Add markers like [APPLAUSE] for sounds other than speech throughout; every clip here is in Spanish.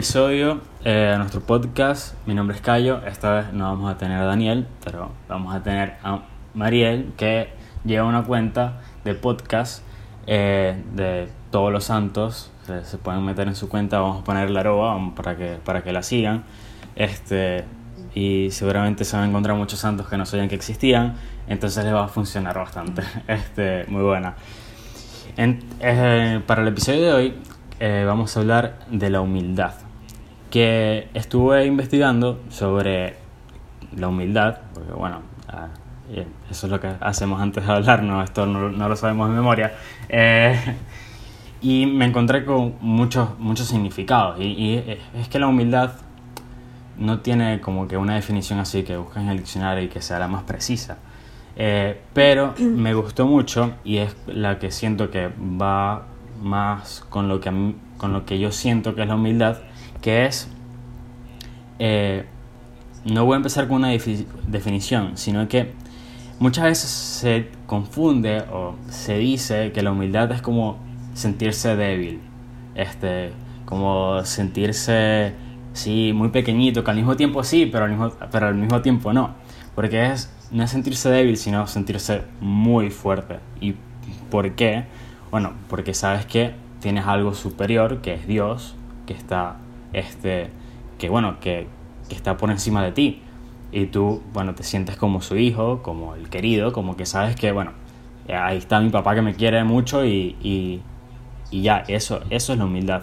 episodio, eh, a nuestro podcast. Mi nombre es Cayo. Esta vez no vamos a tener a Daniel, pero vamos a tener a Mariel, que lleva una cuenta de podcast eh, de todos los santos. Se, pueden meter en su cuenta, vamos a poner la arroba para que, para que la sigan. Este, y seguramente se van a encontrar muchos santos que no sabían que existían, entonces les va a funcionar bastante. [LAUGHS] Este, muy buena. Eh, para el episodio de hoy eh, vamos a hablar de la humildad. Que estuve investigando sobre la humildad, porque bueno, ah, eso es lo que hacemos antes de hablar, no, esto no, lo sabemos de memoria. Eh, y me encontré con muchos, muchos significados. Y, es que la humildad no tiene como que una definición así que busques en el diccionario y que sea la más precisa. Eh, pero [CLEARS THROAT] me gustó mucho y es la que siento que va más con lo que, con lo que yo siento que es la humildad, que es, eh, no voy a empezar con una definición, sino que muchas veces se confunde o se dice que la humildad es como sentirse débil, este, como sentirse, sí, muy pequeñito, que al mismo tiempo sí, pero al mismo, pero al mismo tiempo no, porque es, no es sentirse débil, sino sentirse muy fuerte. ¿Y por qué? Bueno, porque sabes que tienes algo superior, que es Dios, que está, este, que bueno, que, está por encima de ti. Y tú, bueno, te sientes como su hijo, como el querido, como que sabes que, bueno, ahí está mi papá que me quiere mucho y, y, y ya, eso, eso es la humildad.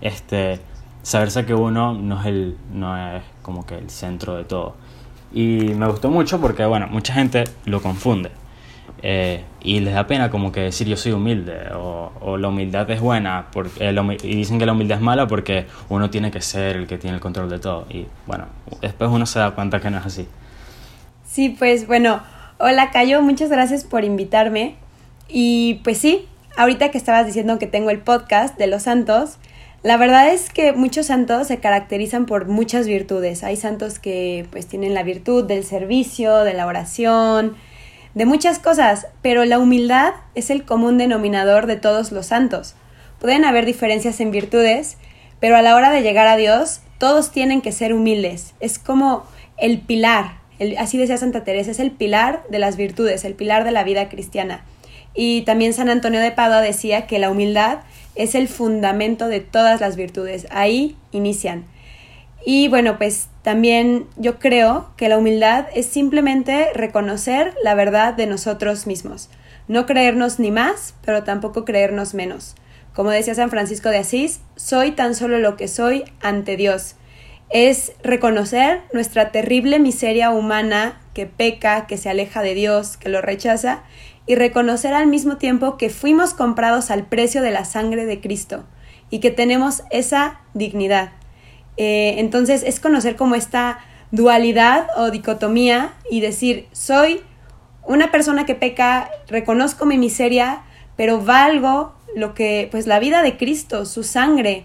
Este, saberse que uno no es, el, no es como que el centro de todo. Y me gustó mucho porque, bueno, mucha gente lo confunde. Eh, y les da pena como que decir yo soy humilde o, o la humildad es buena porque, eh, y dicen que la humildad es mala porque uno tiene que ser el que tiene el control de todo y bueno, después uno se da cuenta que no es así. Sí, pues bueno, hola Cayo, muchas gracias por invitarme y pues sí, ahorita que estabas diciendo que tengo el podcast de los santos, la verdad es que muchos santos se caracterizan por muchas virtudes. Hay santos que pues tienen la virtud del servicio, de la oración, de muchas cosas, pero la humildad es el común denominador de todos los santos. Pueden haber diferencias en virtudes, pero a la hora de llegar a Dios, todos tienen que ser humildes. Es como el pilar, así decía Santa Teresa, es el pilar de las virtudes, el pilar de la vida cristiana. Y también San Antonio de Padua decía que la humildad es el fundamento de todas las virtudes. Ahí inician. Y bueno, pues también yo creo que la humildad es simplemente reconocer la verdad de nosotros mismos. No creernos ni más, pero tampoco creernos menos. Como decía San Francisco de Asís, soy tan solo lo que soy ante Dios. Es reconocer nuestra terrible miseria humana que peca, que se aleja de Dios, que lo rechaza, y reconocer al mismo tiempo que fuimos comprados al precio de la sangre de Cristo y que tenemos esa dignidad. Eh, entonces es conocer como esta dualidad o dicotomía y decir, soy una persona que peca, reconozco mi miseria, pero valgo lo que, pues la vida de Cristo, su sangre.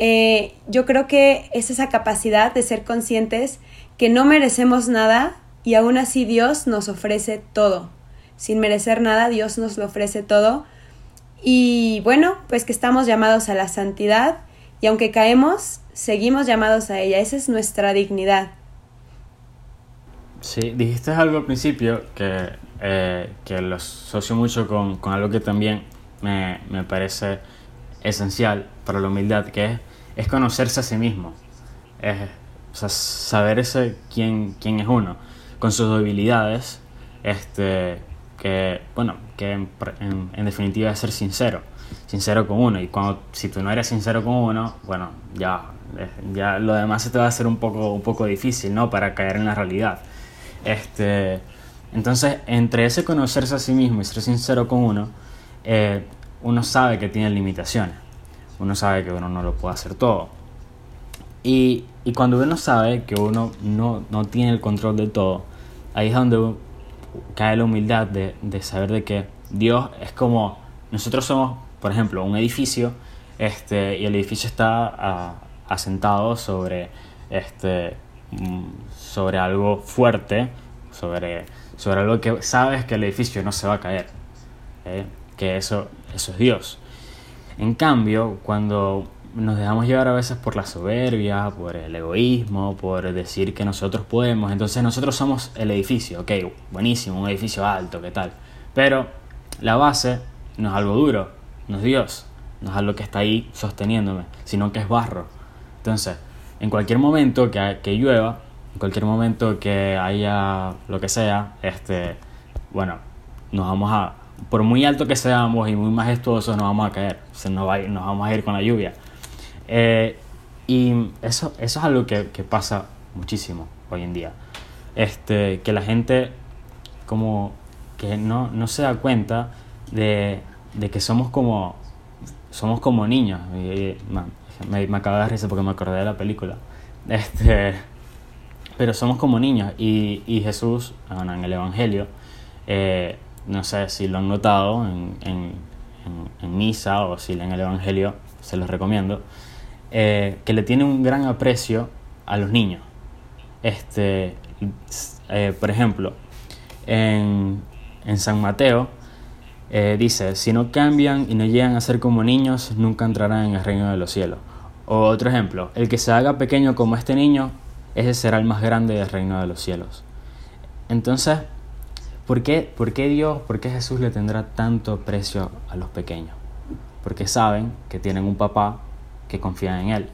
Eh, yo creo que es esa capacidad de ser conscientes que no merecemos nada y aún así Dios nos ofrece todo. Sin merecer nada, Dios nos lo ofrece todo. Y bueno, pues que estamos llamados a la santidad y aunque caemos, seguimos llamados a ella. Esa es nuestra dignidad. Sí, dijiste algo al principio que, eh, que lo asocio mucho con, con algo que también me, me, parece esencial para la humildad, que es, es conocerse a sí mismo. Es o sea, saber ese quién, quién es uno, con sus debilidades, este, que, bueno, que en, en, en definitiva es ser sincero sincero con uno. Y cuando, si tú no eres sincero con uno, bueno, ya, ya lo demás se te va a hacer un poco, un poco difícil, ¿no? Para caer en la realidad. Este, entonces, entre ese conocerse a sí mismo y ser sincero con uno, eh, uno sabe que tiene limitaciones. Uno sabe que uno no lo puede hacer todo. Y, y cuando uno sabe que uno no, no, tiene el control de todo, ahí es donde cae la humildad de, de saber de que Dios es como nosotros somos por ejemplo, un edificio este, y el edificio está ah, asentado sobre, este, mm, sobre algo fuerte, sobre, sobre algo que sabes que el edificio no se va a caer, ¿eh? que eso, eso es Dios. En cambio, cuando nos dejamos llevar a veces por la soberbia, por el egoísmo, por decir que nosotros podemos. Entonces nosotros somos el edificio, ok, buenísimo, un edificio alto, ¿qué tal? Pero la base no es algo duro, no es Dios, no es algo que está ahí sosteniéndome, sino que es barro. Entonces, en cualquier momento que, que llueva, en cualquier momento que haya lo que sea, este, bueno, nos vamos a, por muy alto que seamos y muy majestuosos, nos vamos a caer, se nos, va, nos vamos a ir con la lluvia. Eh, y eso, eso es algo que, que, pasa muchísimo hoy en día. Este, que la gente como que no, no se da cuenta de, de, que somos como, somos como niños. Y, me, me acabo de dar risa porque me acordé de la película. Este, pero somos como niños. Y, y Jesús, bueno, en el Evangelio, eh, no sé si lo han notado en, en, en, en misa o si en el Evangelio, se los recomiendo eh, que le tiene un gran aprecio a los niños. Este, eh, por ejemplo, en, en San Mateo eh, dice, si no cambian y no llegan a ser como niños, nunca entrarán en el reino de los cielos. O otro ejemplo, el que se haga pequeño como este niño, ese será el más grande del reino de los cielos. Entonces, ¿por qué, ¿por qué Dios, por qué Jesús le tendrá tanto aprecio a los pequeños? Porque saben que tienen un papá que confían en él.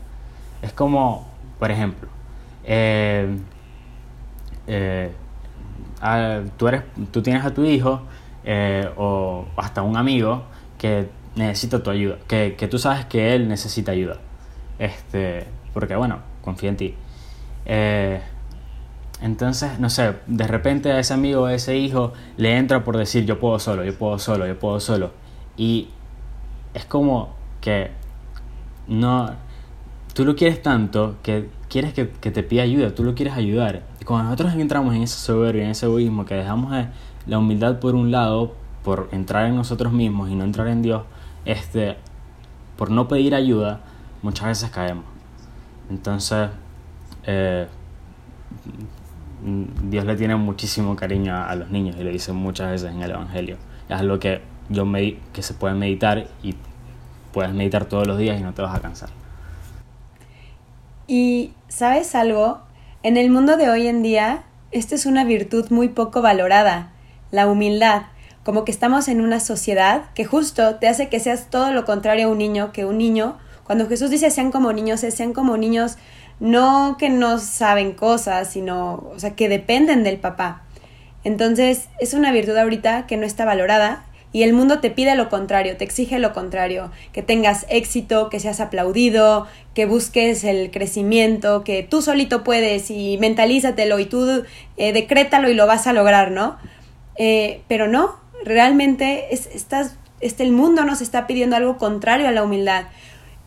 Es como, por ejemplo, eh, eh, a, tú, eres, tú tienes a tu hijo eh, o hasta un amigo que necesita tu ayuda, que, que, tú sabes que él necesita ayuda, este, porque bueno, confía en ti. entonces, no sé, de repente a ese amigo a ese hijo le entra por decir yo puedo solo, yo puedo solo, yo puedo solo. Y es como que no, tú lo quieres tanto que quieres que, que, te pida ayuda, tú lo quieres ayudar. Y cuando nosotros entramos en ese soberbia, en ese egoísmo, que dejamos la humildad por un lado, por entrar en nosotros mismos y no entrar en Dios, este, por no pedir ayuda, muchas veces caemos. Entonces, eh, Dios le tiene muchísimo cariño a, a, los niños y lo dice muchas veces en el Evangelio. Es algo que, yo me, que se puede meditar y puedes meditar todos los días y no te vas a cansar. Y, ¿sabes algo? En el mundo de hoy en día, esta es una virtud muy poco valorada, la humildad. Como que estamos en una sociedad que justo te hace que seas todo lo contrario a un niño, que un niño, cuando Jesús dice sean como niños, es sean como niños no que no saben cosas, sino, o sea, que dependen del papá. Entonces, es una virtud ahorita que no está valorada y el mundo te pide lo contrario, te exige lo contrario, que tengas éxito, que seas aplaudido, que busques el crecimiento, que tú solito puedes y mentalízatelo y tú eh, decrétalo y lo vas a lograr, ¿no? Eh, pero no, realmente es, estás, este, el mundo nos está pidiendo algo contrario a la humildad.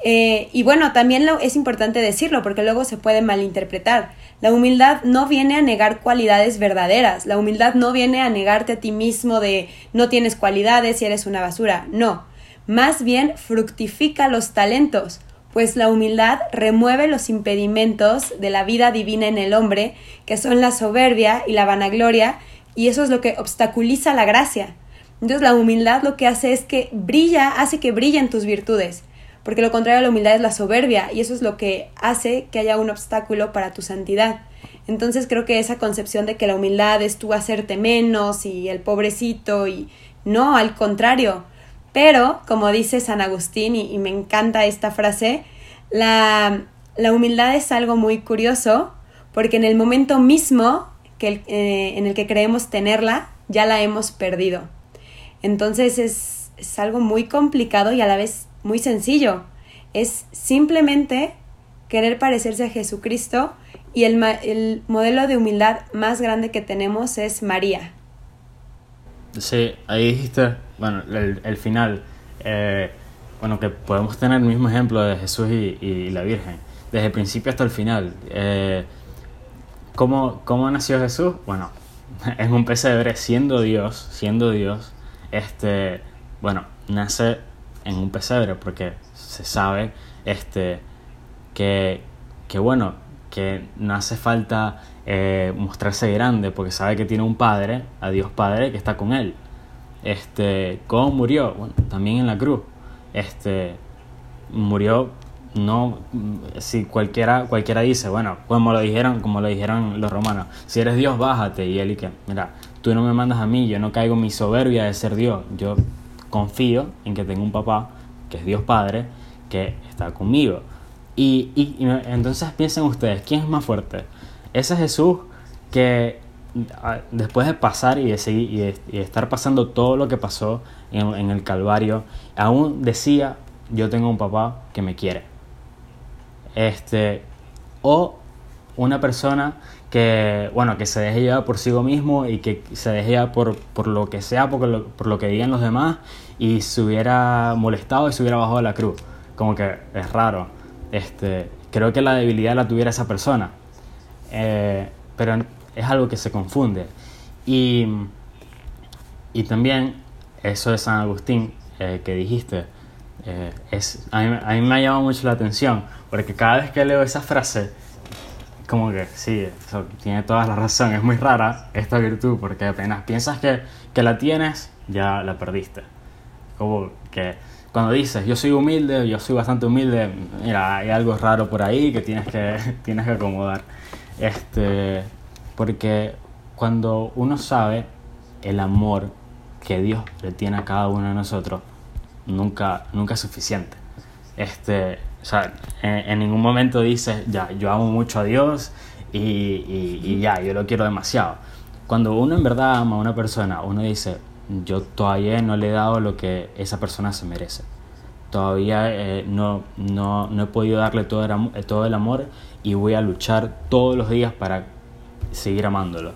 Eh, y bueno, también lo, es importante decirlo porque luego se puede malinterpretar. La humildad no viene a negar cualidades verdaderas. La humildad no viene a negarte a ti mismo de no tienes cualidades y eres una basura. No. Más bien fructifica los talentos, pues la humildad remueve los impedimentos de la vida divina en el hombre, que son la soberbia y la vanagloria, y eso es lo que obstaculiza la gracia. Entonces la humildad lo que hace es que brilla, hace que brillen tus virtudes porque lo contrario a la humildad es la soberbia y eso es lo que hace que haya un obstáculo para tu santidad. Entonces creo que esa concepción de que la humildad es tú hacerte menos y el pobrecito y no, al contrario. Pero, como dice San Agustín, y, me encanta esta frase, la, la, humildad es algo muy curioso porque en el momento mismo que eh, en el que creemos tenerla, ya la hemos perdido. Entonces es, es algo muy complicado y a la vez muy sencillo. Es simplemente querer parecerse a Jesucristo y el, el, modelo de humildad más grande que tenemos es María. Sí, ahí dijiste, bueno, el, el final, eh, bueno, que podemos tener el mismo ejemplo de Jesús y, y la Virgen, desde el principio hasta el final. Eh, ¿cómo, ¿Cómo nació Jesús? Bueno, [LAUGHS] en un pesebre, siendo Dios, siendo Dios, este, bueno, nace en un pesebre porque se sabe este, que, que, bueno, que no hace falta eh, mostrarse grande porque sabe que tiene un padre, a Dios Padre, que está con él. Este, ¿Cómo murió? Bueno, también en la cruz. Este, murió no, si cualquiera, cualquiera dice, bueno, como lo dijeron, como lo dijeron los romanos, si eres Dios, bájate. Y él y mira, tú no me mandas a mí, yo no caigo en mi soberbia de ser Dios. Yo confío en que tengo un papá, que es Dios Padre, que está conmigo. Y, y, entonces piensen ustedes, ¿quién es más fuerte? Ese Jesús que ah, después de pasar y de, seguir, y de, estar pasando todo lo que pasó en, en el Calvario, aún decía, yo tengo un papá que me quiere. Este, o una persona que, bueno, que se deje llevar por sí mismo y que se deje llevar por, por lo que sea, por lo, por lo que digan los demás, y se hubiera molestado y se hubiera bajado de la cruz. Como que es raro. Este, creo que la debilidad la tuviera esa persona. Eh, pero es algo que se confunde. Y, y también eso de San Agustín eh, que dijiste, eh, es, a mí, a, mí, me ha llamado mucho la atención, porque cada vez que leo esa frase, como que sí, tiene toda la razón, es muy rara esta virtud, porque apenas piensas que, que la tienes, ya la perdiste. Como que cuando dices, yo soy humilde, yo soy bastante humilde, mira, hay algo raro por ahí que tienes que, [LAUGHS] tienes que acomodar. Este, porque cuando uno sabe el amor que Dios le tiene a cada uno de nosotros, nunca, nunca es suficiente. Este, o sea, en, ningún momento dices, ya, yo amo mucho a Dios y, y, ya, yo lo quiero demasiado. Cuando uno en verdad ama a una persona, uno dice, yo todavía no le he dado lo que esa persona se merece. Todavía eh, no, no, no, he podido darle todo el, todo el amor y voy a luchar todos los días para seguir amándolo.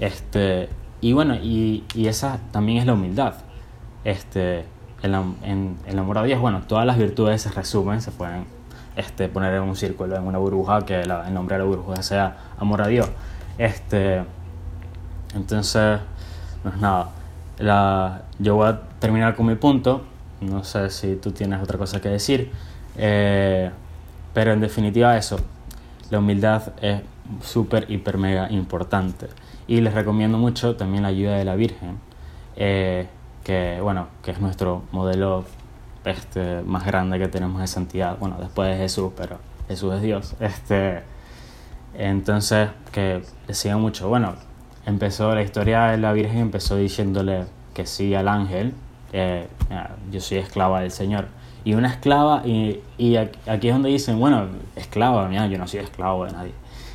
Este, y bueno, y, y esa también es la humildad. Este, en, el amor a Dios, bueno, todas las virtudes se resumen, se pueden este, poner en un círculo, en una burbuja, que el nombre de la burbuja sea amor a Dios. Este, entonces, no es nada. La, yo voy a terminar con mi punto. No sé si tú tienes otra cosa que decir. Eh, pero en definitiva eso. La humildad es súper, hiper, mega importante. Y les recomiendo mucho también la ayuda de la Virgen. Eh, que, bueno, que es nuestro modelo este, más grande que tenemos de santidad. Bueno, después de Jesús, pero Jesús es Dios. Este, entonces, que sigan mucho. Bueno, empezó la historia de la Virgen, empezó diciéndole que sí al ángel, eh, yo soy esclava del Señor. Y una esclava, y, y aquí es donde dicen, bueno, esclava, mira, yo no soy esclavo de nadie.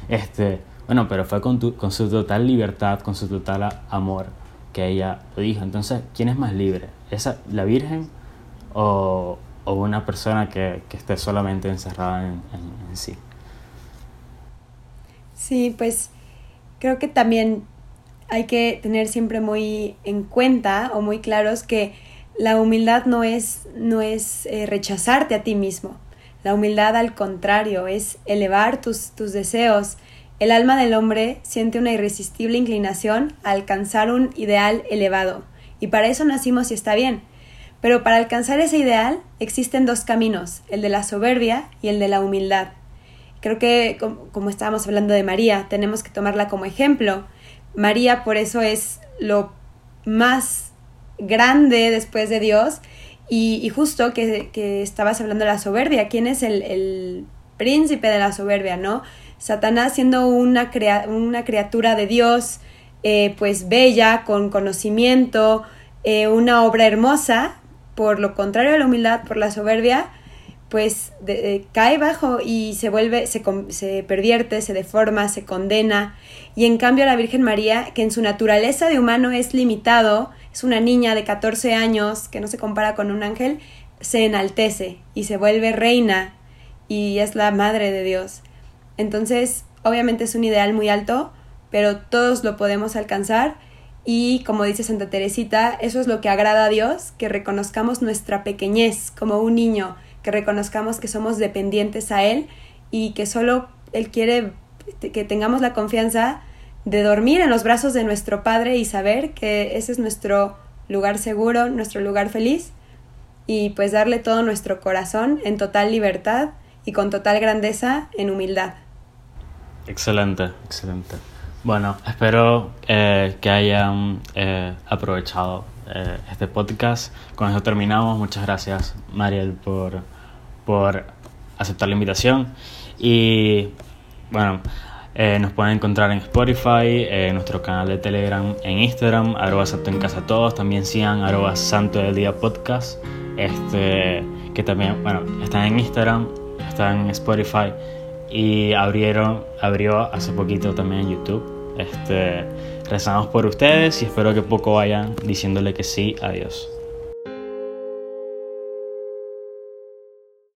Este, bueno, pero fue con, con su total libertad, con su total amor que ella lo dijo. Entonces, ¿quién es más libre? ¿Esa, ¿La Virgen o, o una persona que, que, esté solamente encerrada en, sí? Sí, pues creo que también hay que tener siempre muy en cuenta o muy claros que la humildad no es, no es eh, rechazarte a ti mismo. La humildad al contrario es elevar tus, tus deseos, el alma del hombre siente una irresistible inclinación a alcanzar un ideal elevado, y para eso nacimos y está bien. Pero para alcanzar ese ideal existen dos caminos, el de la soberbia y el de la humildad. Creo que, como estábamos hablando de María, tenemos que tomarla como ejemplo. María por eso es lo más grande después de Dios y, justo que, estabas hablando de la soberbia, ¿quién es el, príncipe de la soberbia, no? Satanás siendo una, una criatura de Dios, eh, pues bella, con conocimiento, eh, una obra hermosa, por lo contrario de la humildad, por la soberbia, pues eh, cae bajo y se vuelve, se, se, pervierte, se deforma, se condena. Y en cambio la Virgen María, que en su naturaleza de humano es limitado, es una niña de 14 años que no se compara con un ángel, se enaltece y se vuelve reina y es la madre de Dios. Entonces, obviamente es un ideal muy alto, pero todos lo podemos alcanzar y como dice Santa Teresita, eso es lo que agrada a Dios, que reconozcamos nuestra pequeñez como un niño, que reconozcamos que somos dependientes a Él y que solo Él quiere que tengamos la confianza de dormir en los brazos de nuestro Padre y saber que ese es nuestro lugar seguro, nuestro lugar feliz y pues darle todo nuestro corazón en total libertad y con total grandeza en humildad. Excelente, excelente. Bueno, espero eh, que hayan eh, aprovechado eh, este podcast. Con eso terminamos. Muchas gracias, Mariel, por, por aceptar la invitación. Y bueno, eh, nos pueden encontrar en Spotify, en nuestro canal de Telegram, en Instagram, arroba santo en casa todos. También sigan arroba santo del día podcast, este, que también, bueno, están en Instagram, están en Spotify y abrieron, abrió hace poquito también en YouTube. Este, rezamos por ustedes y espero que poco vayan diciéndole que sí. Adiós.